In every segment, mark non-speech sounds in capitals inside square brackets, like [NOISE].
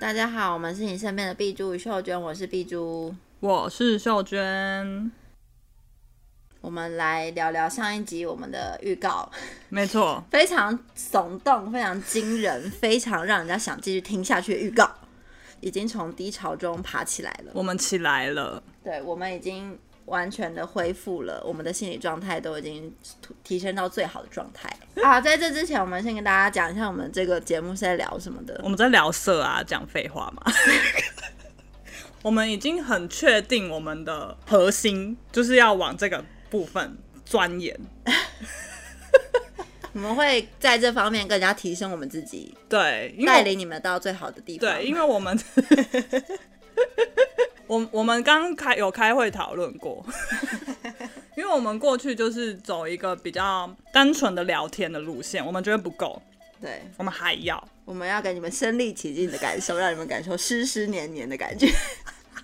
大家好，我们是你身边的碧珠与秀娟，我是碧珠，我是秀娟。我们来聊聊上一集我们的预告，没错，[LAUGHS] 非常耸动、非常惊人、非常让人家想继续听下去的预告，已经从低潮中爬起来了。我们起来了，对，我们已经完全的恢复了，我们的心理状态都已经提升到最好的状态。啊，在这之前，我们先跟大家讲一下，我们这个节目是在聊什么的。我们在聊色啊，讲废话嘛。[LAUGHS] 我们已经很确定，我们的核心就是要往这个部分钻研。[LAUGHS] 我们会在这方面更加提升我们自己，对，带领你们到最好的地方。对，因为我们，[LAUGHS] 我我们刚开有开会讨论过。[LAUGHS] 因为我们过去就是走一个比较单纯的聊天的路线，我们觉得不够，对，我们还要，我们要给你们身临其境的感受，让你们感受湿湿黏黏的感觉。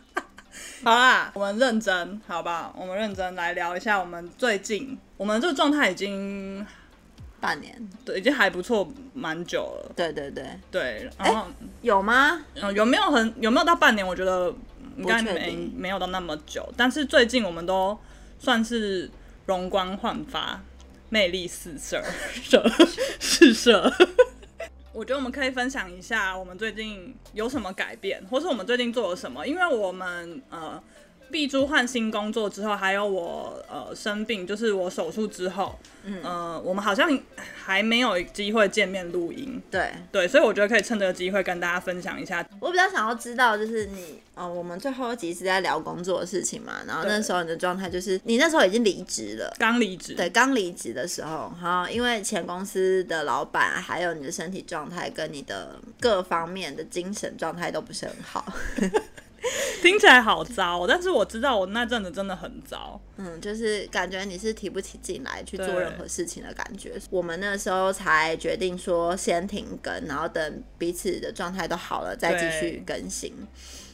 [LAUGHS] 好啦，我们认真，好不好？我们认真来聊一下我们最近，我们这个状态已经半年，对，已经还不错，蛮久了。对对对对，然后、欸、有吗？嗯，有没有很有没有到半年？我觉得应该没没有到那么久，但是最近我们都。算是容光焕发，魅力四射，射 [LAUGHS] 四射。我觉得我们可以分享一下我们最近有什么改变，或是我们最近做了什么。因为我们呃，碧珠换新工作之后，还有我呃生病，就是我手术之后。嗯、呃，我们好像还没有机会见面录音，对对，所以我觉得可以趁这个机会跟大家分享一下。我比较想要知道，就是你，呃，我们最后一集是在聊工作的事情嘛，然后那时候你的状态就是你那时候已经离职了，刚离职，对，刚离职的时候，哈，因为前公司的老板还有你的身体状态跟你的各方面的精神状态都不是很好。[LAUGHS] 听起来好糟，但是我知道我那阵子真的很糟。嗯，就是感觉你是提不起劲来去做任何事情的感觉。我们那时候才决定说先停更，然后等彼此的状态都好了再继续更新。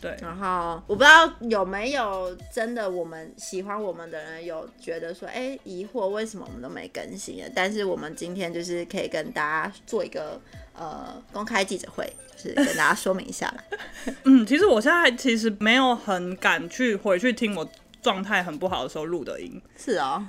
对，然后我不知道有没有真的我们喜欢我们的人有觉得说，哎、欸，疑惑为什么我们都没更新？但是我们今天就是可以跟大家做一个呃公开记者会。就是跟大家说明一下。[LAUGHS] 嗯，其实我现在其实没有很敢去回去听我状态很不好的时候录的音。是哦，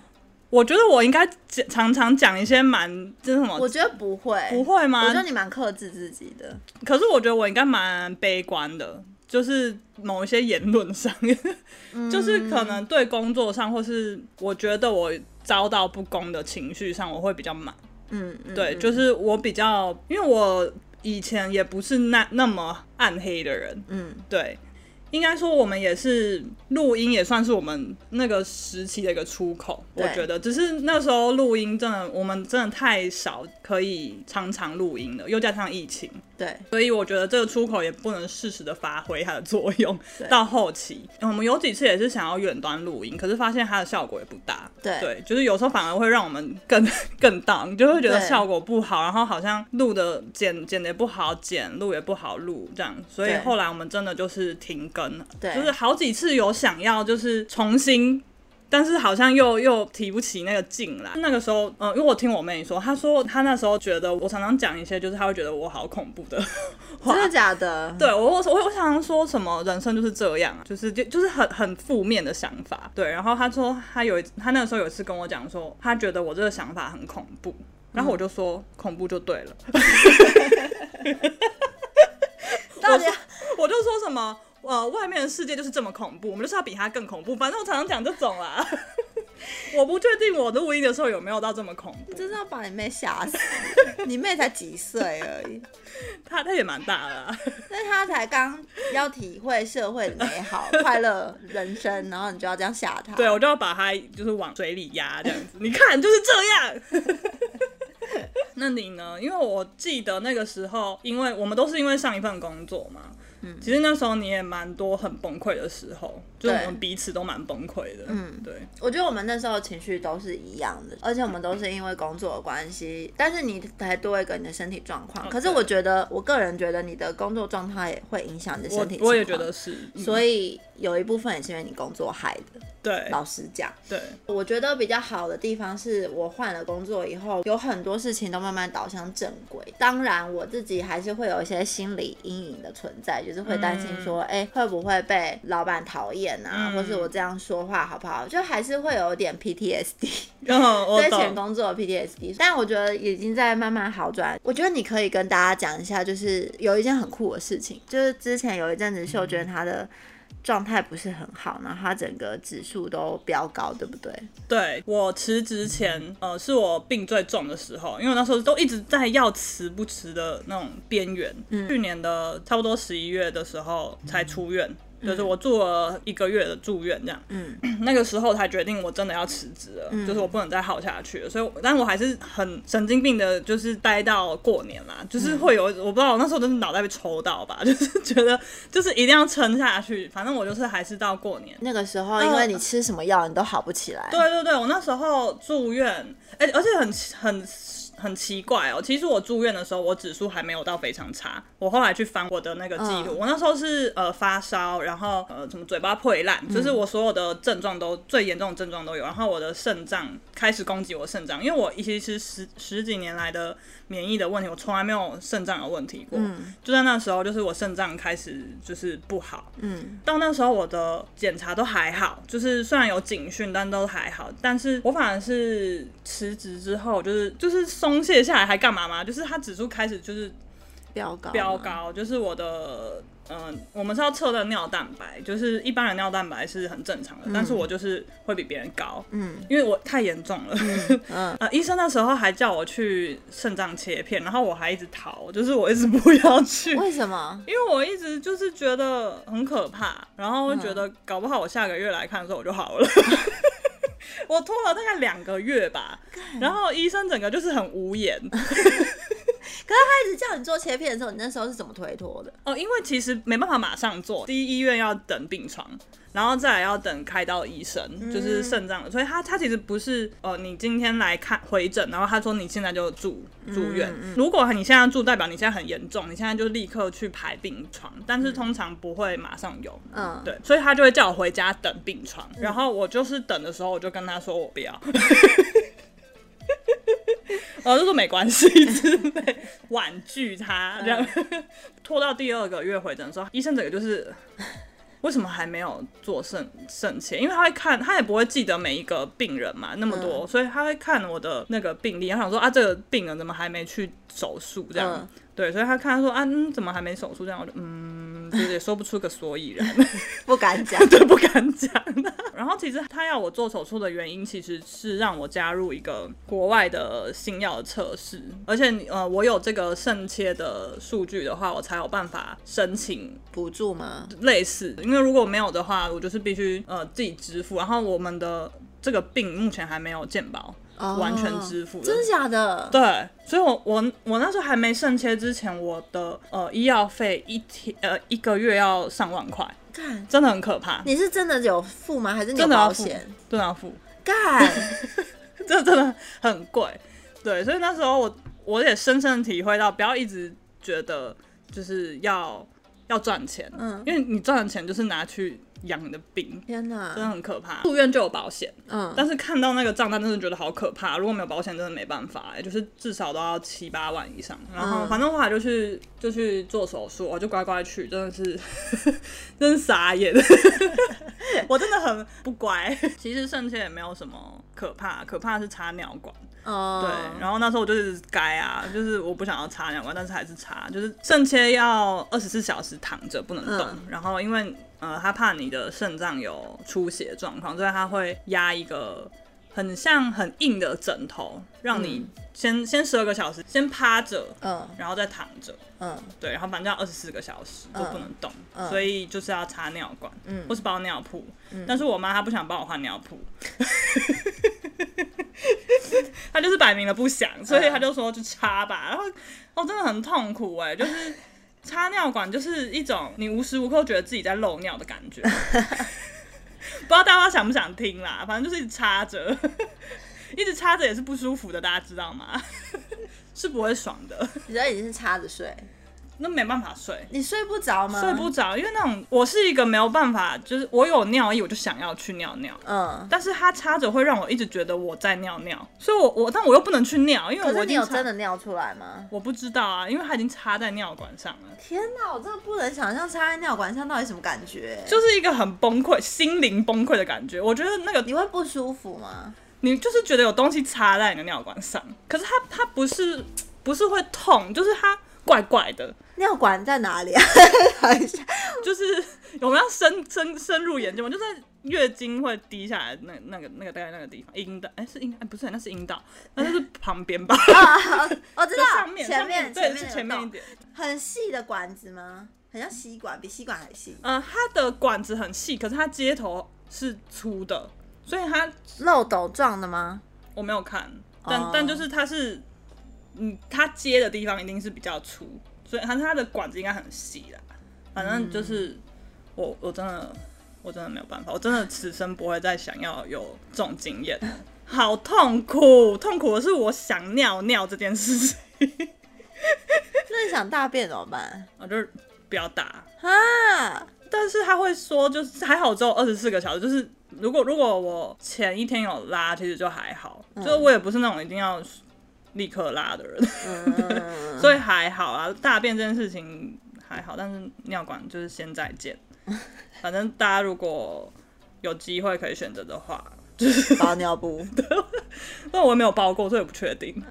我觉得我应该常常讲一些蛮，就是什么？我觉得不会，不会吗？我觉得你蛮克制自己的。可是我觉得我应该蛮悲观的，就是某一些言论上，就是可能对工作上，或是我觉得我遭到不公的情绪上，我会比较满。嗯，对，就是我比较，因为我。以前也不是那那么暗黑的人，嗯，对。应该说，我们也是录音，也算是我们那个时期的一个出口。我觉得，只是那时候录音真的，我们真的太少可以常常录音了，又加上疫情，对，所以我觉得这个出口也不能适时的发挥它的作用。到后期，我们有几次也是想要远端录音，可是发现它的效果也不大。对，对，就是有时候反而会让我们更 [LAUGHS] 更 down，就会觉得效果不好，然后好像录的剪剪的也不好剪，录也不好录这样。所以后来我们真的就是停更。对，就是好几次有想要就是重新，但是好像又又提不起那个劲来。那个时候，嗯，因为我听我妹说，她说她那时候觉得我常常讲一些，就是她会觉得我好恐怖的 [LAUGHS] 话。真的假的？对我，我我我常常说什么人生就是这样，就是就就是很很负面的想法。对，然后她说她有一她那个时候有一次跟我讲说，她觉得我这个想法很恐怖，然后我就说、嗯、恐怖就对了。[LAUGHS] 到底我就说什么？呃，外面的世界就是这么恐怖，我们就是要比它更恐怖。反正我常常讲这种啦，[LAUGHS] 我不确定我录音的时候有没有到这么恐怖。真是要把你妹吓死！[LAUGHS] 你妹才几岁而已，[LAUGHS] 她她也蛮大了啊，但她才刚要体会社会的美好、快乐人生，然后你就要这样吓她。对，我就要把她就是往水里压这样子。你看就是这样。那你呢？因为我记得那个时候，因为我们都是因为上一份工作嘛。嗯，其实那时候你也蛮多很崩溃的时候，就我们彼此都蛮崩溃的。嗯，对，我觉得我们那时候情绪都是一样的，而且我们都是因为工作的关系。但是你还多一个你的身体状况，可是我觉得，我个人觉得你的工作状态也会影响你的身体。我也觉得是，所以有一部分也是因为你工作害的。对，老实讲，对，我觉得比较好的地方是我换了工作以后，有很多事情都慢慢导向正轨。当然，我自己还是会有一些心理阴影的存在，就是会担心说，哎、嗯，会不会被老板讨厌啊，嗯、或是我这样说话好不好？就还是会有点 PTSD，对 [LAUGHS] 前工作的 PTSD。但我觉得已经在慢慢好转。我觉得你可以跟大家讲一下，就是有一件很酷的事情，就是之前有一阵子秀娟她的。状态不是很好，然后它整个指数都飙高，对不对？对，我辞职前，呃，是我病最重的时候，因为我那时候都一直在要辞不辞的那种边缘。嗯，去年的差不多十一月的时候才出院。就是我住了一个月的住院这样，嗯，[CLEARS THROAT] 那个时候才决定我真的要辞职了，嗯，就是我不能再耗下去了，所以，但我还是很神经病的，就是待到过年啦，就是会有，我不知道我那时候真是脑袋被抽到吧，[LAUGHS] 就是觉得就是一定要撑下去，反正我就是还是到过年。那个时候，因为你吃什么药你都好不起来。对对对，我那时候住院，哎，而且很很。很奇怪哦，其实我住院的时候，我指数还没有到非常差。我后来去翻我的那个记录，嗯、我那时候是呃发烧，然后呃什么嘴巴破烂，就是我所有的症状都最严重的症状都有。然后我的肾脏开始攻击我肾脏，因为我其实十十几年来的免疫的问题，我从来没有肾脏有问题过。嗯、就在那时候，就是我肾脏开始就是不好。嗯，到那时候我的检查都还好，就是虽然有警讯，但都还好。但是我反而是辞职之后，就是就是松。松懈下来还干嘛吗？就是它指数开始就是飙高，飙高，就是我的嗯、呃，我们是要测的尿蛋白，就是一般的尿蛋白是很正常的，嗯、但是我就是会比别人高，嗯，因为我太严重了，嗯，[LAUGHS] 嗯。呃，医生那时候还叫我去肾脏切片，然后我还一直逃，就是我一直不要去，为什么？因为我一直就是觉得很可怕，然后会觉得搞不好我下个月来看的时候我就好了。我拖了大概两个月吧，然后医生整个就是很无言。可是他一直叫你做切片的时候，你那时候是怎么推脱的？哦，因为其实没办法马上做，第一医院要等病床，然后再来要等开刀医生，嗯、就是肾脏的，所以他他其实不是哦、呃，你今天来看回诊，然后他说你现在就住住院。嗯嗯、如果你现在住，代表你现在很严重，你现在就立刻去排病床，但是通常不会马上有。嗯，对，所以他就会叫我回家等病床，嗯、然后我就是等的时候，我就跟他说我不要。[LAUGHS] 哦，就说没关系，之类婉拒他这样，[LAUGHS] 拖到第二个月回诊的时候，医生整个就是为什么还没有做肾肾切？因为他会看，他也不会记得每一个病人嘛，那么多，嗯、所以他会看我的那个病历，他想说啊，这个病人怎么还没去手术这样？嗯、对，所以他看他说啊，嗯，怎么还没手术这样？我就嗯。就是也说不出个所以然，[LAUGHS] 不敢讲，[LAUGHS] 对，不敢讲。然后其实他要我做手术的原因，其实是让我加入一个国外的新药的测试，而且呃，我有这个肾切的数据的话，我才有办法申请补助吗？类似，因为如果没有的话，我就是必须呃自己支付。然后我们的这个病目前还没有健保。完全支付，真的假的？对，所以我我我那时候还没肾切之前，我的呃医药费一天呃一个月要上万块，干真的很可怕。你是真的有付吗？还是你有保险？真的要付，干，[LAUGHS] 这真的很贵。对，所以那时候我我也深深体会到，不要一直觉得就是要要赚钱，嗯，因为你赚的钱就是拿去。养你的病，天哪，真的很可怕。住院就有保险，嗯，但是看到那个账单，真的觉得好可怕。如果没有保险，真的没办法，哎，就是至少都要七八万以上。然后反正后来就去就去做手术，我就乖乖去，真的是，真是傻眼。[LAUGHS] 我真的很不乖。其实肾切也没有什么可怕，可怕的是插尿管。哦，对。然后那时候我就是该啊，就是我不想要插尿管，但是还是插。就是肾切要二十四小时躺着不能动，嗯、然后因为。呃，他怕你的肾脏有出血状况，所以他会压一个很像很硬的枕头，让你先、嗯、先十二个小时先趴着，嗯，然后再躺着，嗯，对，然后反正要二十四个小时都不能动，嗯、所以就是要插尿管，嗯，或是包尿布，嗯、但是我妈她不想帮我换尿布，她就是摆明了不想，所以她就说就插吧，然后哦真的很痛苦哎，就是。插尿管就是一种你无时无刻觉得自己在漏尿的感觉，[LAUGHS] 不知道大家想不想听啦？反正就是一直插着，[LAUGHS] 一直插着也是不舒服的，大家知道吗？[LAUGHS] 是不会爽的。你知道已经是插着睡，那没办法睡。你睡不着吗？睡不着，因为那种我是一个没有办法，就是我有尿意，我就想要去尿尿。嗯，但是它插着会让我一直觉得我在尿尿，所以我我但我又不能去尿，因为我可是你有真的尿出来吗？我不知道啊，因为它已经插在尿管上了。天哪，我真的不能想象插在尿管上到底什么感觉，就是一个很崩溃、心灵崩溃的感觉。我觉得那个你会不舒服吗？你就是觉得有东西插在你的尿管上，可是它它不是不是会痛，就是它怪怪的。尿管在哪里啊？[LAUGHS] 就是我们要深深深入研究嘛？就在月经会滴下来那那个那个大概那个地方，阴道哎是阴哎不是那是阴道，那就是旁边吧？我 [LAUGHS] 知道上面前面对是前面一点，很细的管子吗？很像吸管，比吸管还细。嗯，它的管子很细，可是它接头是粗的。所以它漏斗状的吗？我没有看，但、oh. 但就是它是，嗯，它接的地方一定是比较粗，所以它它的管子应该很细啦。反正就是、嗯、我我真的我真的没有办法，我真的此生不会再想要有这种经验，好痛苦，痛苦的是我想尿尿这件事情。那你想大便怎么办？我就不要打啊。但是他会说，就是还好只有二十四个小时，就是。如果如果我前一天有拉，其实就还好，嗯、就是我也不是那种一定要立刻拉的人，嗯、[LAUGHS] 所以还好啊。大便这件事情还好，但是尿管就是先再见。[LAUGHS] 反正大家如果有机会可以选择的话，就是包尿布。[LAUGHS] 那我也没有包过，所以我不确定。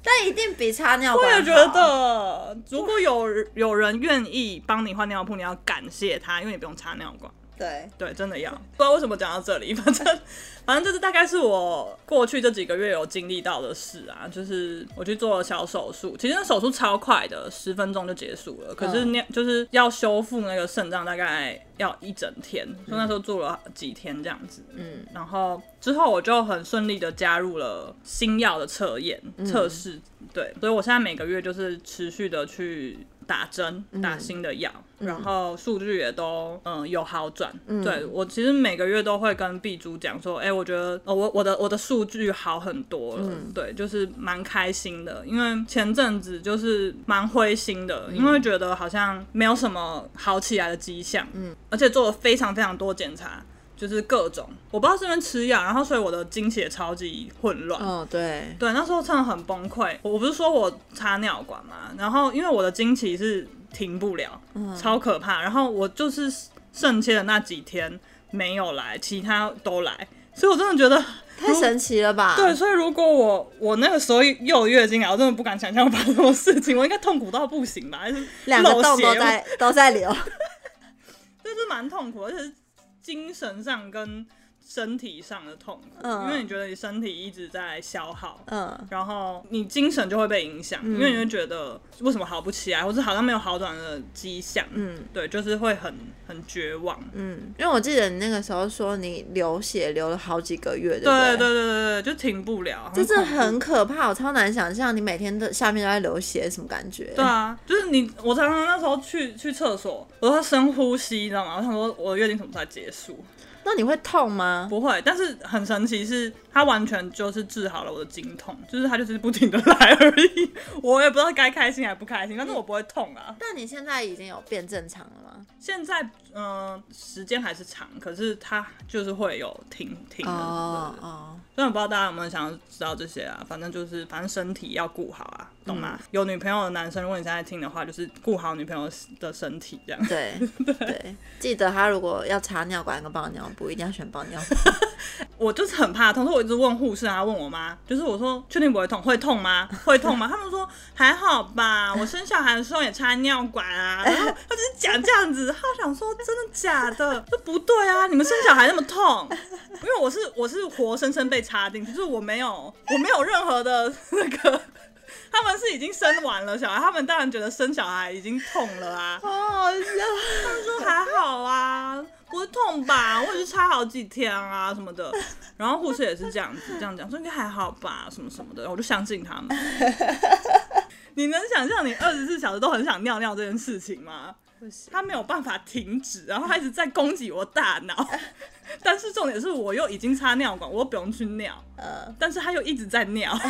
但一定比擦尿管好。我也觉得，如果有有人愿意帮你换尿布，你要感谢他，因为你不用擦尿管。对对，真的要。不知道为什么讲到这里，[LAUGHS] 反正反正这是大概是我过去这几个月有经历到的事啊，就是我去做了小手术，其实那手术超快的，十分钟就结束了。可是那就是要修复那个肾脏，大概要一整天，所以那时候做了几天这样子。嗯，然后之后我就很顺利的加入了新药的测验测试，对，所以我现在每个月就是持续的去。打针，打新的药，嗯、然后数据也都嗯有好转。嗯、对，我其实每个月都会跟 B 猪讲说，哎、欸，我觉得我我的我的数据好很多了。嗯、对，就是蛮开心的，因为前阵子就是蛮灰心的，嗯、因为觉得好像没有什么好起来的迹象。嗯，而且做了非常非常多检查。就是各种，我不知道是不是吃药，然后所以我的经期也超级混乱。哦，对，对，那时候真的很崩溃。我不是说我插尿管嘛，然后因为我的经期是停不了，嗯、超可怕。然后我就是肾切的那几天没有来，其他都来，所以我真的觉得太神奇了吧？对，所以如果我我那个时候又有月经来，我真的不敢想象发生什么事情，我应该痛苦到不行吧？还是两个洞都在 [LAUGHS] 都在流，就是蛮痛苦，而且是。精神上跟身体上的痛苦，嗯、因为你觉得你身体一直在消耗，嗯，然后你精神就会被影响，嗯、因为你会觉得为什么好不起来，或是好像没有好转的迹象，嗯，对，就是会很很绝望，嗯，因为我记得你那个时候说你流血流了好几个月，对对对对对对，就停不了，这是很可怕，我超难想象你每天的下面都在流血什么感觉？对啊，就是你，我常常那时候去去厕所，我要深呼吸，你知道吗？我想说我的月经什么时候结束？那你会痛吗？不会，但是很神奇是，它完全就是治好了我的经痛，就是它就是不停的来而已。我也不知道该开心还不开心，但是我不会痛啊。但你现在已经有变正常了吗？现在嗯、呃，时间还是长，可是它就是会有停停的。哦哦。虽然不知道大家有没有想要知道这些啊，反正就是反正身体要顾好啊。懂吗？有女朋友的男生，如果你现在听的话，就是顾好女朋友的身体，这样。对 [LAUGHS] 对，记得他如果要插尿管跟包尿布，一定要选包尿布。[LAUGHS] 我就是很怕痛，所以我一直问护士啊，问我妈，就是我说确定不会痛，会痛吗？[LAUGHS] 会痛吗？他们说还好吧，我生小孩的时候也插尿管啊。[LAUGHS] 然后他就是讲这样子，他想说真的假的？这不对啊，你们生小孩那么痛，因为我是我是活生生被插进去，就是我没有我没有任何的 [LAUGHS] 那个。他们是已经生完了小孩，他们当然觉得生小孩已经痛了啊，好好笑。他们说还好啊，不会痛吧？我也是插好几天啊什么的。然后护士也是这样子这样讲，说应该还好吧，什么什么的，我就相信他们。你能想象你二十四小时都很想尿尿这件事情吗？他没有办法停止，然后他一直在攻击我大脑。[LAUGHS] 但是重点是我又已经插尿管，我又不用去尿，但是他又一直在尿。[LAUGHS]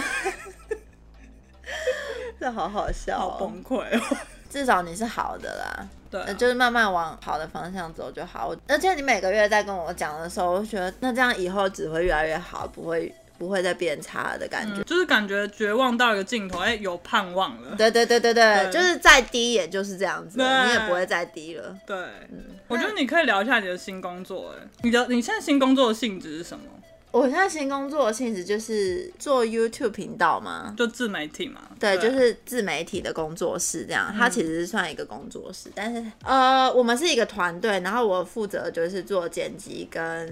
这好好笑，好崩溃哦！至少你是好的啦。对、啊，就是慢慢往好的方向走就好。而且你每个月在跟我讲的时候，我就觉得那这样以后只会越来越好，不会不会再变差的感觉。嗯、就是感觉绝望到一个尽头，哎、欸，有盼望了。对对对对对，对就是再低也就是这样子，你也不会再低了。对，嗯，我觉得你可以聊一下你的新工作、欸，哎，你的你现在新工作的性质是什么？我现在新工作的性质就是做 YouTube 频道嘛，就自媒体嘛。对，对就是自媒体的工作室这样。它其实是算一个工作室，嗯、但是呃，我们是一个团队，然后我负责就是做剪辑跟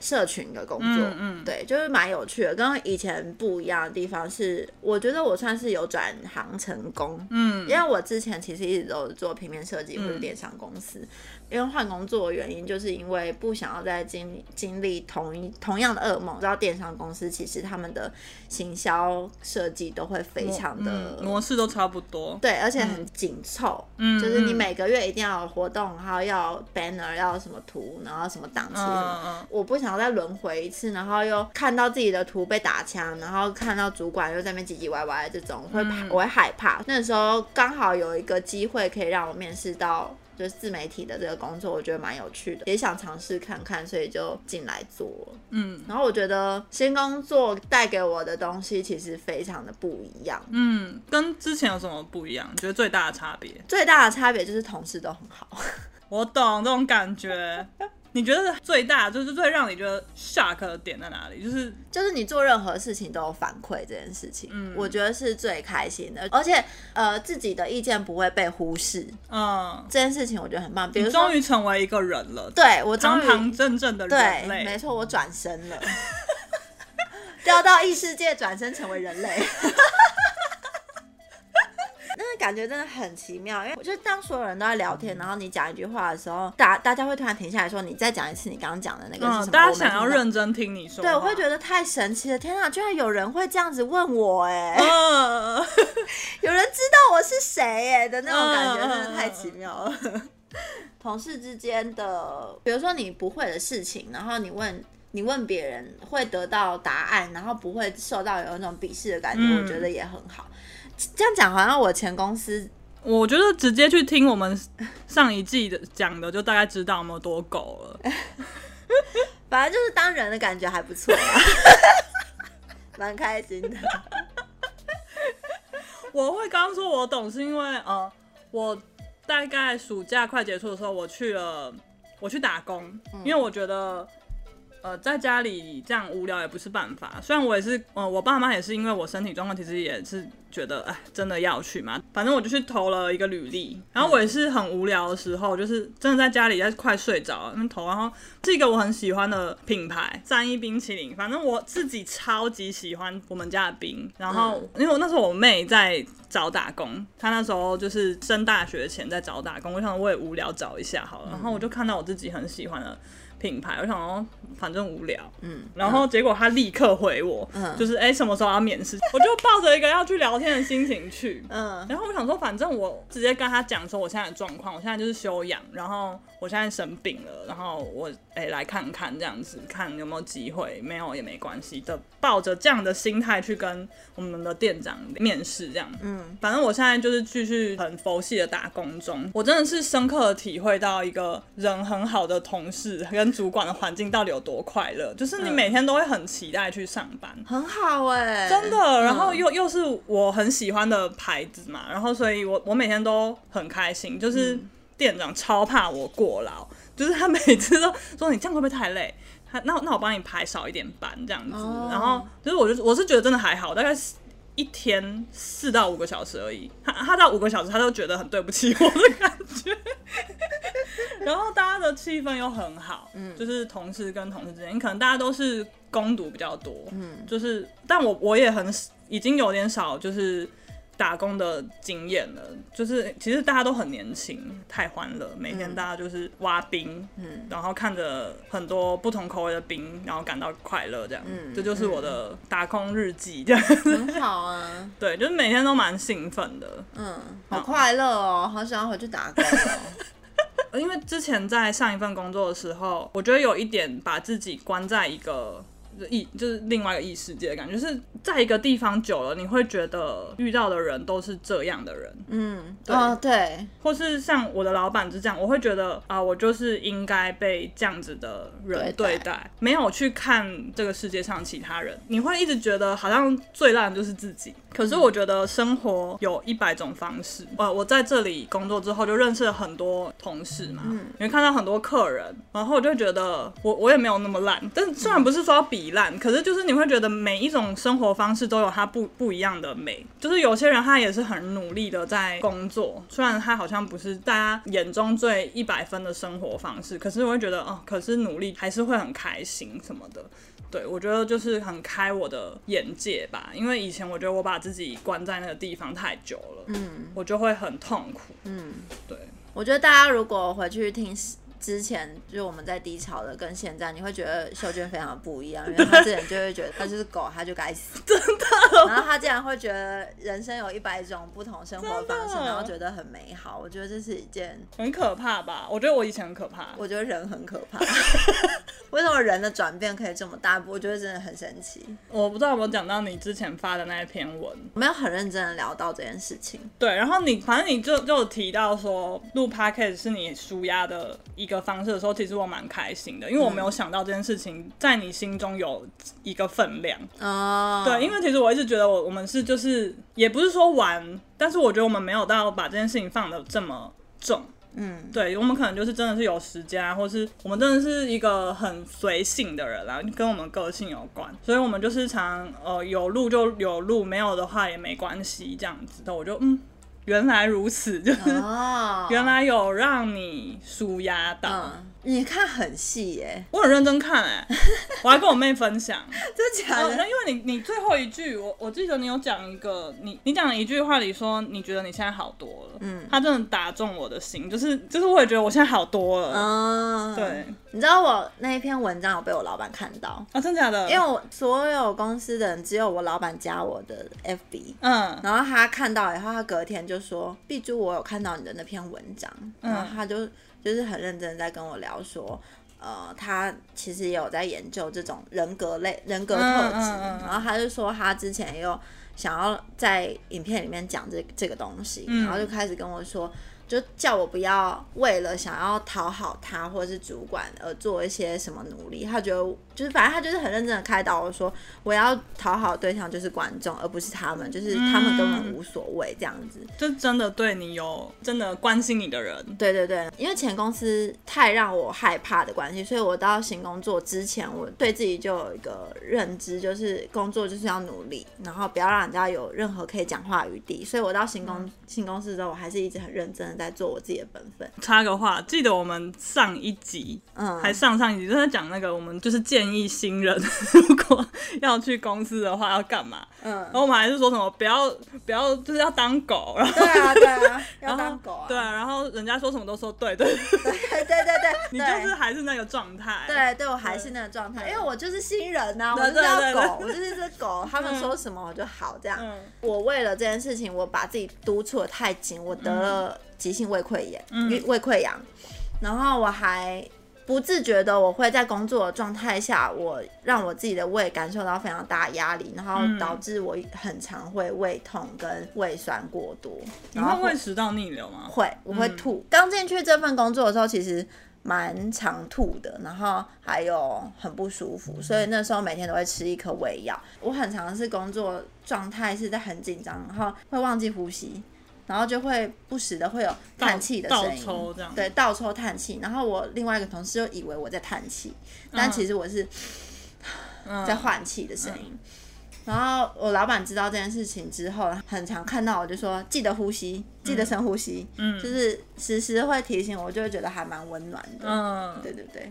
社群的工作。嗯，嗯对，就是蛮有趣的，跟以前不一样的地方是，我觉得我算是有转行成功。嗯，因为我之前其实一直都是做平面设计或者电商公司。嗯因为换工作的原因，就是因为不想要再经经历同一同样的噩梦。知道电商公司其实他们的行销设计都会非常的模、嗯、模式都差不多，对，而且很紧凑。嗯，就是你每个月一定要有活动，然后要 banner，要什么图，然后什么档期什么。嗯、我不想要再轮回一次，然后又看到自己的图被打枪，然后看到主管又在那边唧唧歪歪这种，会、嗯、我会害怕。那时候刚好有一个机会可以让我面试到。就是自媒体的这个工作，我觉得蛮有趣的，也想尝试看看，所以就进来做。嗯，然后我觉得新工作带给我的东西其实非常的不一样。嗯，跟之前有什么不一样？你觉得最大的差别？最大的差别就是同事都很好。[LAUGHS] 我懂这种感觉。你觉得最大就是最让你觉得 shock 的点在哪里？就是就是你做任何事情都有反馈这件事情，嗯，我觉得是最开心的，而且呃自己的意见不会被忽视，嗯，这件事情我觉得很棒。比如说，终于成为一个人了，对我堂堂正正的人类，对，没错，我转身了，[LAUGHS] 掉到异世界，转身成为人类。感觉真的很奇妙，因为我觉得当所有人都在聊天，然后你讲一句话的时候，大大家会突然停下来说：“你再讲一次你刚刚讲的那个是什么？”嗯，大家想要认真听你说。对，我会觉得太神奇了！天哪，居然有人会这样子问我，哎，嗯、有人知道我是谁，哎的那种感觉，真的太奇妙了。嗯、[LAUGHS] 同事之间的，比如说你不会的事情，然后你问你问别人，会得到答案，然后不会受到有那种鄙视的感觉，嗯、我觉得也很好。这样讲好像我前公司，我觉得直接去听我们 [LAUGHS] 上一季的讲的，就大概知道有没有多狗了。[LAUGHS] 反正就是当人的感觉还不错，[LAUGHS] 蛮开心的。我会刚刚说我懂，是因为呃，我大概暑假快结束的时候，我去了，我去打工，嗯、因为我觉得。呃，在家里这样无聊也不是办法。虽然我也是，呃，我爸妈也是因为我身体状况，其实也是觉得，哎，真的要去嘛。反正我就去投了一个履历。然后我也是很无聊的时候，就是真的在家里在快睡着了，那投。然后是一个我很喜欢的品牌，三一冰淇淋。反正我自己超级喜欢我们家的冰。然后因为我那时候我妹在找打工，她那时候就是升大学前在找打工。我想我也无聊找一下好了。然后我就看到我自己很喜欢的。品牌，我想说反正无聊，嗯，然后结果他立刻回我，嗯，就是哎、欸、什么时候要面试，我就抱着一个要去聊天的心情去，嗯，然后我想说反正我直接跟他讲说我现在的状况，我现在就是休养，然后我现在生病了，然后我哎、欸、来看看这样子，看有没有机会，没有也没关系的，抱着这样的心态去跟我们的店长面试这样，嗯，反正我现在就是继续很佛系的打工中，我真的是深刻的体会到一个人很好的同事跟。主管的环境到底有多快乐？就是你每天都会很期待去上班，嗯、很好哎、欸，真的。然后又、嗯、又是我很喜欢的牌子嘛，然后所以我我每天都很开心。就是店长超怕我过劳，就是他每次都说，你这样会不会太累？他那那我帮你排少一点班这样子。哦、然后就是我就我是觉得真的还好，大概一天四到五个小时而已。他他到五个小时，他都觉得很对不起我的感觉。[LAUGHS] 然后大家的气氛又很好，嗯，就是同事跟同事之间，可能大家都是攻读比较多，嗯，就是，但我我也很已经有点少，就是打工的经验了，就是其实大家都很年轻，太欢乐，每天大家就是挖冰，嗯，然后看着很多不同口味的冰，然后感到快乐，这样，嗯，这就是我的打工日记，这样，很好啊，[LAUGHS] 对，就是每天都蛮兴奋的，嗯，好快乐哦，好想要回去打工哦。[LAUGHS] 因为之前在上一份工作的时候，我觉得有一点把自己关在一个异，就是另外一个异世界的感觉，就是在一个地方久了，你会觉得遇到的人都是这样的人，嗯，对。哦，对，或是像我的老板是这样，我会觉得啊、呃，我就是应该被这样子的人对待，没有去看这个世界上其他人，你会一直觉得好像最烂的就是自己。可是我觉得生活有一百种方式，呃，我在这里工作之后就认识了很多同事嘛，嗯，你会看到很多客人，然后我就觉得我我也没有那么烂，但虽然不是说要比烂，可是就是你会觉得每一种生活方式都有它不不一样的美，就是有些人他也是很努力的在工作，虽然他好像不是大家眼中最一百分的生活方式，可是我会觉得哦，可是努力还是会很开心什么的。对，我觉得就是很开我的眼界吧，因为以前我觉得我把自己关在那个地方太久了，嗯，我就会很痛苦，嗯，对，我觉得大家如果回去听。之前就是我们在低潮的，跟现在你会觉得秀娟非常的不一样，[LAUGHS] 因为她之前就会觉得她就是狗，她就该死，[LAUGHS] 真的。然后她竟然会觉得人生有一百种不同生活方式，然后觉得很美好。我觉得这是一件很可怕吧？我觉得我以前很可怕。我觉得人很可怕。[LAUGHS] 为什么人的转变可以这么大？我觉得真的很神奇。我不知道有没有讲到你之前发的那一篇文，没有很认真的聊到这件事情。对，然后你反正你就就提到说录 podcast 是你舒压的一个方式的时候，其实我蛮开心的，因为我没有想到这件事情在你心中有一个分量。哦，对，因为其实我一直觉得我我们是就是也不是说玩，但是我觉得我们没有到把这件事情放的这么重。嗯，对，我们可能就是真的是有时间啊，或是我们真的是一个很随性的人啦，跟我们个性有关，所以我们就是常呃有路就有路，没有的话也没关系这样子的，我就嗯。原来如此，就是原来有让你舒压到。嗯你看很细耶，我很认真看哎，[LAUGHS] 我还跟我妹分享，真假的？那、哦、因为你你最后一句，我我记得你有讲一个，你你讲了一句话里说你觉得你现在好多了，嗯，他真的打中我的心，就是就是我也觉得我现在好多了，嗯，对，你知道我那一篇文章有被我老板看到？啊？真假的？因为我所有公司的人只有我老板加我的 FB，嗯，然后他看到以后，他隔天就说，碧珠，我有看到你的那篇文章，然后他就。就是很认真在跟我聊说，呃，他其实也有在研究这种人格类人格特质，嗯嗯嗯、然后他就说他之前也有想要在影片里面讲这这个东西，嗯、然后就开始跟我说。就叫我不要为了想要讨好他或者是主管而做一些什么努力。他觉得就是反正他就是很认真的开导我说，我要讨好对象就是观众，而不是他们，就是他们根本无所谓这样子。就真的对你有真的关心你的人。对对对，因为前公司太让我害怕的关系，所以我到新工作之前，我对自己就有一个认知，就是工作就是要努力，然后不要让人家有任何可以讲话余地。所以我到新公、嗯、新公司之后，我还是一直很认真的。在做我自己的本分。插个话，记得我们上一集，嗯，还上上一集，就在讲那个，我们就是建议新人 [LAUGHS] 如果要去公司的话要干嘛，嗯，然后我们还是说什么不要不要就是要当狗，然后对啊对啊，要当狗啊，对啊，然后人家说什么都说对对。对对对对对，你就是还是那个状态，对对，我还是那个状态，因为我就是新人呐，我就是要狗，我就是只狗，[LAUGHS] 他们说什么我就好这样。我为了这件事情，我把自己督促的太紧，我得了。急性胃溃疡，胃溃疡，然后我还不自觉的，我会在工作的状态下，我让我自己的胃感受到非常大的压力，然后导致我很常会胃痛跟胃酸过多。然后你会胃食道逆流吗？会，我会吐。刚进去这份工作的时候，其实蛮常吐的，然后还有很不舒服，所以那时候每天都会吃一颗胃药。我很常是工作状态是在很紧张，然后会忘记呼吸。然后就会不时的会有叹气的声音，对，倒抽叹气。然后我另外一个同事就以为我在叹气，但其实我是在换气的声音。嗯嗯、然后我老板知道这件事情之后，很常看到我就说记得呼吸，记得深呼吸，嗯，就是时时会提醒我，就会觉得还蛮温暖的。嗯，对对对。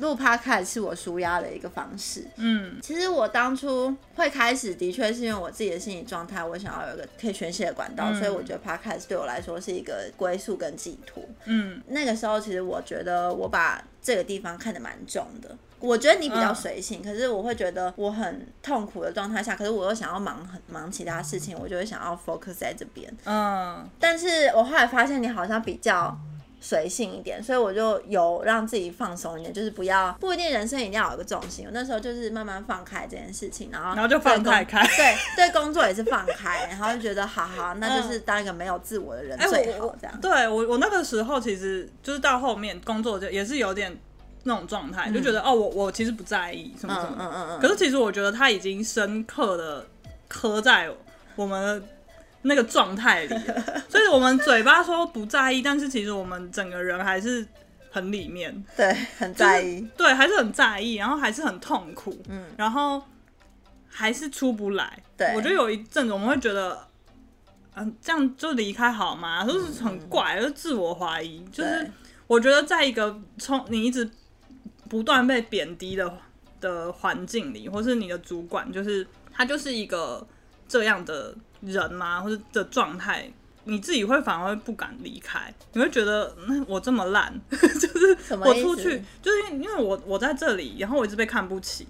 录 Podcast 是我舒压的一个方式。嗯，其实我当初会开始，的确是因为我自己的心理状态，我想要有一个可以宣泄的管道，嗯、所以我觉得 Podcast 对我来说是一个归宿跟寄托。嗯，那个时候其实我觉得我把这个地方看得蛮重的。我觉得你比较随性，嗯、可是我会觉得我很痛苦的状态下，可是我又想要忙很忙其他事情，我就会想要 focus 在这边。嗯，但是我后来发现你好像比较。随性一点，所以我就有让自己放松一点，就是不要不一定人生一定要有个重心。我那时候就是慢慢放开这件事情，然后然后就放开开，对对，工作也是放开，[LAUGHS] 然后就觉得好好，那就是当一个没有自我的人最好这样。欸、对我我那个时候其实就是到后面工作就也是有点那种状态，嗯、就觉得哦，我我其实不在意什么什么，嗯嗯嗯。可是其实我觉得他已经深刻的刻在我们的。那个状态里，所以我们嘴巴说不在意，但是其实我们整个人还是很里面，对，很在意，就是、对，还是很在意，然后还是很痛苦，嗯，然后还是出不来。对，我觉得有一阵子我们会觉得，嗯、呃，这样就离开好吗？就是很怪，就是自我怀疑。就是我觉得在一个从你一直不断被贬低的的环境里，或是你的主管，就是他就是一个这样的。人嘛，或者的状态，你自己会反而会不敢离开，你会觉得那我这么烂，[LAUGHS] 就是我出去，就是因为我我在这里，然后我一直被看不起，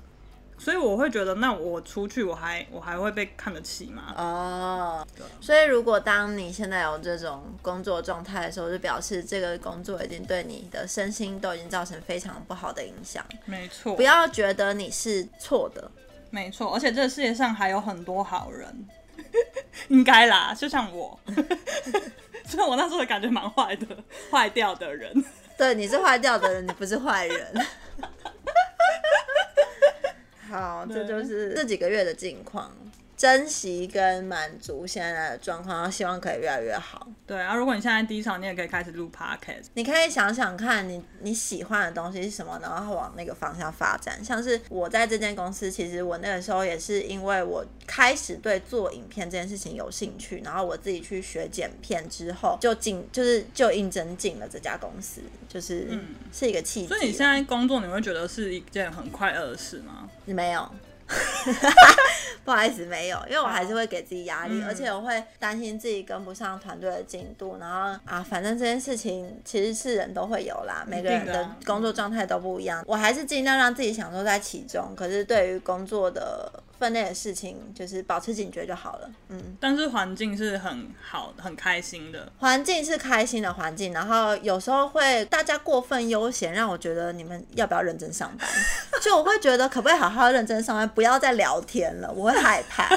所以我会觉得那我出去我还我还会被看得起吗？哦，对所以如果当你现在有这种工作状态的时候，就表示这个工作已经对你的身心都已经造成非常不好的影响。没错，不要觉得你是错的。没错，而且这个世界上还有很多好人。[LAUGHS] 应该啦，就像我，[LAUGHS] 所以我那时候的感觉蛮坏的，坏掉的人。[LAUGHS] 对，你是坏掉的人，你不是坏人。好，这就是这几个月的近况。珍惜跟满足现在的状况，然后希望可以越来越好。对啊，如果你现在低潮，你也可以开始录 podcast。你可以想想看你你喜欢的东西是什么，然后往那个方向发展。像是我在这间公司，其实我那个时候也是因为我开始对做影片这件事情有兴趣，然后我自己去学剪片之后，就进就是就应征进了这家公司，就是、嗯、是一个契机。所以你现在工作，你会觉得是一件很快乐的事吗？你没有。[LAUGHS] 不好意思，没有，因为我还是会给自己压力，嗯、而且我会担心自己跟不上团队的进度，然后啊，反正这件事情其实是人都会有啦，每个人的工作状态都不一样，我还是尽量让自己享受在其中。可是对于工作的分内的事情，就是保持警觉就好了。嗯，但是环境是很好、很开心的，环境是开心的环境，然后有时候会大家过分悠闲，让我觉得你们要不要认真上班？[LAUGHS] 就我会觉得可不可以好好认真上班，不要再聊天了，我会害怕。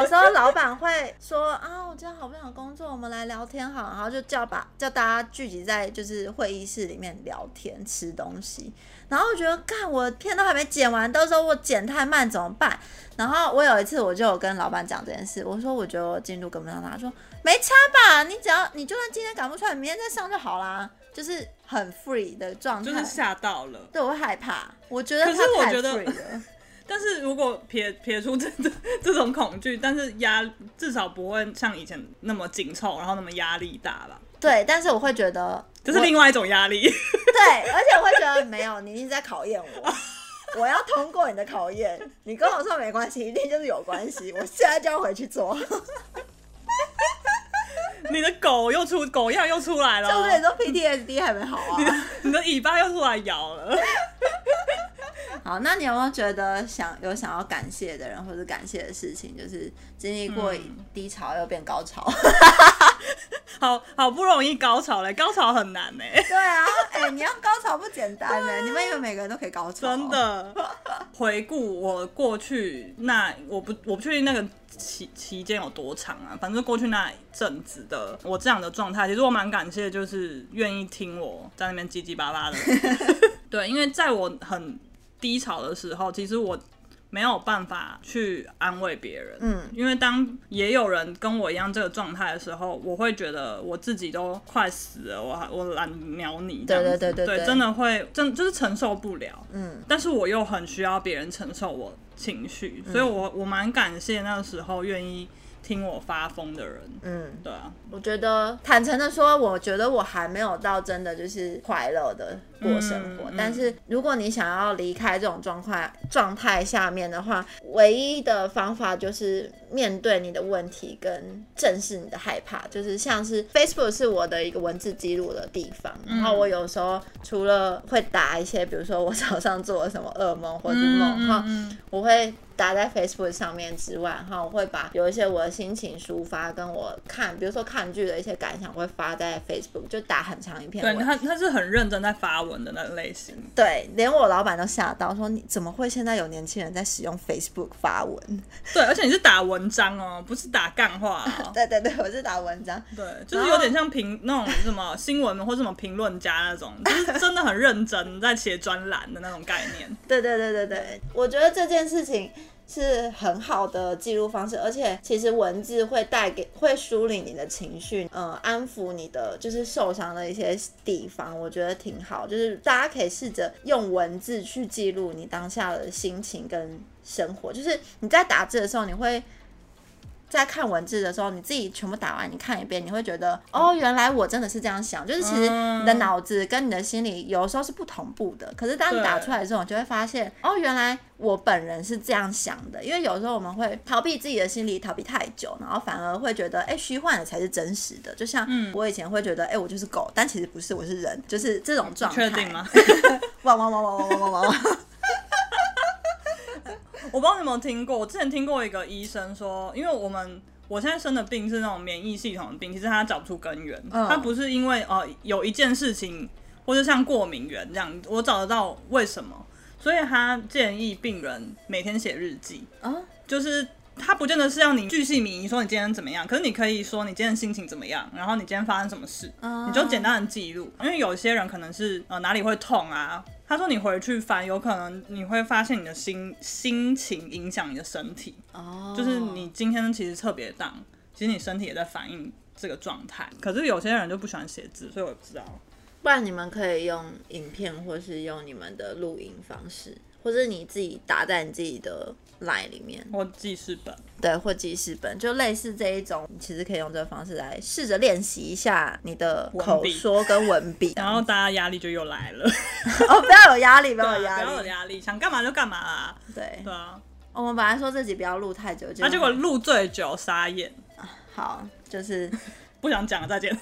有时候老板会说啊，我今天好不想工作，我们来聊天好，然后就叫把叫大家聚集在就是会议室里面聊天。吃东西，然后我觉得看我片都还没剪完，到时候我剪太慢怎么办？然后我有一次我就有跟老板讲这件事，我说我觉得我进度跟不上，他说没差吧，你只要你就算今天赶不出来，明天再上就好啦，就是很 free 的状态，就是吓到了，对，我会害怕，我觉得他太 free 了。但是如果撇撇出这这这种恐惧，但是压至少不会像以前那么紧凑，然后那么压力大吧？对，但是我会觉得这是另外一种压力。对，而且我会觉得没有，你一直在考验我，[LAUGHS] 我要通过你的考验。你跟我说没关系，一定就是有关系。我现在就要回去做。[LAUGHS] 你的狗又出狗样又出来了，就是你说 PTSD 还没好啊？你的你的尾巴又出来咬了。好，那你有没有觉得想有想要感谢的人或者感谢的事情？就是经历过低潮又变高潮，[LAUGHS] 嗯、好好不容易高潮嘞，高潮很难呢。对啊，哎、欸，你要高潮不简单呢。啊、你们以为每个人都可以高潮？真的。[LAUGHS] 回顾我过去那，我不我不确定那个期期间有多长啊。反正过去那一阵子的我这样的状态，其实我蛮感谢，就是愿意听我在那边叽叽巴巴的。[LAUGHS] 对，因为在我很。低潮的时候，其实我没有办法去安慰别人，嗯，因为当也有人跟我一样这个状态的时候，我会觉得我自己都快死了，我还我懒鸟你，对对对对，对，真的会真就是承受不了，嗯，但是我又很需要别人承受我情绪，所以我我蛮感谢那个时候愿意。听我发疯的人，嗯，对啊，我觉得坦诚的说，我觉得我还没有到真的就是快乐的过生活。嗯嗯、但是如果你想要离开这种状况状态下面的话，唯一的方法就是面对你的问题跟正视你的害怕。就是像是 Facebook 是我的一个文字记录的地方，嗯、然后我有时候除了会打一些，比如说我早上做了什么噩梦或者是梦哈，我会。打在 Facebook 上面之外，哈，我会把有一些我的心情抒发，跟我看，比如说看剧的一些感想，会发在 Facebook，就打很长一篇文。对，他他是很认真在发文的那个类型。对，连我老板都吓到，说你怎么会现在有年轻人在使用 Facebook 发文？对，而且你是打文章哦，不是打干话哦。[LAUGHS] 对对对，我是打文章。对，就是有点像评那种什么新闻或什么评论家那种，[LAUGHS] 就是真的很认真在写专栏的那种概念。对对对对对，我觉得这件事情是很好的记录方式，而且其实文字会带给会梳理你的情绪，呃，安抚你的就是受伤的一些地方，我觉得挺好。就是大家可以试着用文字去记录你当下的心情跟生活，就是你在打字的时候，你会。在看文字的时候，你自己全部打完，你看一遍，你会觉得哦，原来我真的是这样想。就是其实你的脑子跟你的心里有时候是不同步的。可是当你打出来之后，你就会发现哦，原来我本人是这样想的。因为有时候我们会逃避自己的心理，逃避太久，然后反而会觉得哎，虚幻的才是真实的。就像我以前会觉得哎，我就是狗，但其实不是，我是人，就是这种状态。确定吗？汪汪汪汪汪汪汪汪汪！我不知道你有没有听过，我之前听过一个医生说，因为我们我现在生的病是那种免疫系统的病，其实他找不出根源，他、嗯、不是因为呃有一件事情或者像过敏源这样，我找得到为什么，所以他建议病人每天写日记，啊，就是。他不见得是要你巨细靡遗说你今天怎么样，可是你可以说你今天心情怎么样，然后你今天发生什么事，uh... 你就简单的记录。因为有些人可能是呃哪里会痛啊，他说你回去翻，有可能你会发现你的心心情影响你的身体，哦、oh.，就是你今天其实特别 down，其实你身体也在反映这个状态。可是有些人就不喜欢写字，所以我也不知道。不然你们可以用影片，或是用你们的录音方式。或者你自己打在你自己的 line 里面，或记事本，对，或记事本，就类似这一种，你其实可以用这个方式来试着练习一下你的口说跟文笔，[LAUGHS] 然后大家压力就又来了。[LAUGHS] 哦，不要有压力，不要有压力，不要有压力，想干嘛就干嘛啦。对，对啊。我们本来说这集不要录太久，他结果录最久，傻眼。好，就是不想讲了，再见。